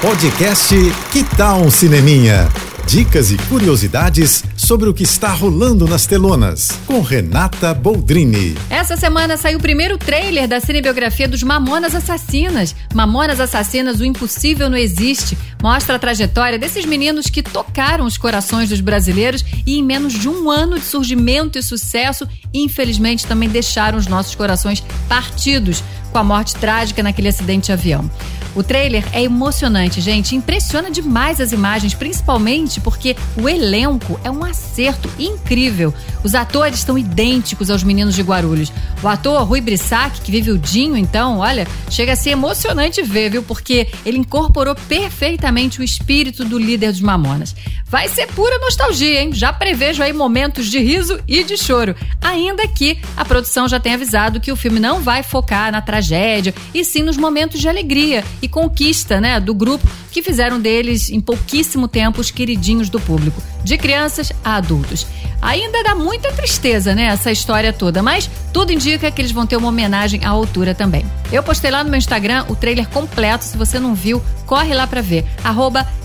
Podcast Que Tal um Cineminha? Dicas e curiosidades sobre o que está rolando nas telonas, com Renata Boldrini. Essa semana saiu o primeiro trailer da cinebiografia dos Mamonas Assassinas. Mamonas Assassinas, o impossível não existe. Mostra a trajetória desses meninos que tocaram os corações dos brasileiros e em menos de um ano de surgimento e sucesso, infelizmente também deixaram os nossos corações partidos com a morte trágica naquele acidente de avião. O trailer é emocionante, gente. Impressiona demais as imagens, principalmente porque o elenco é um acerto incrível. Os atores estão idênticos aos meninos de Guarulhos. O ator Rui Brissac, que vive o Dinho, então, olha, chega a ser emocionante ver, viu? Porque ele incorporou perfeitamente o espírito do líder dos Mamonas. Vai ser pura nostalgia, hein? Já prevejo aí momentos de riso e de choro. Ainda que a produção já tenha avisado que o filme não vai focar na tragédia, e sim nos momentos de alegria e conquista, né, do grupo que fizeram deles em pouquíssimo tempo os queridinhos do público, de crianças a adultos. Ainda dá muita tristeza, né, essa história toda, mas tudo indica que eles vão ter uma homenagem à altura também. Eu postei lá no meu Instagram o trailer completo, se você não viu, corre lá para ver,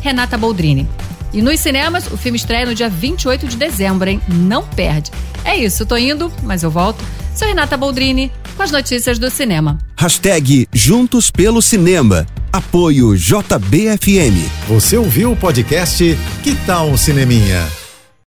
Renata Boldrini. E nos cinemas, o filme estreia no dia 28 de dezembro, hein? Não perde. É isso, tô indo, mas eu volto. Sou Renata Boldrini com as notícias do cinema. Hashtag Juntos pelo Cinema. Apoio JBFM. Você ouviu o podcast Que Tal um Cineminha?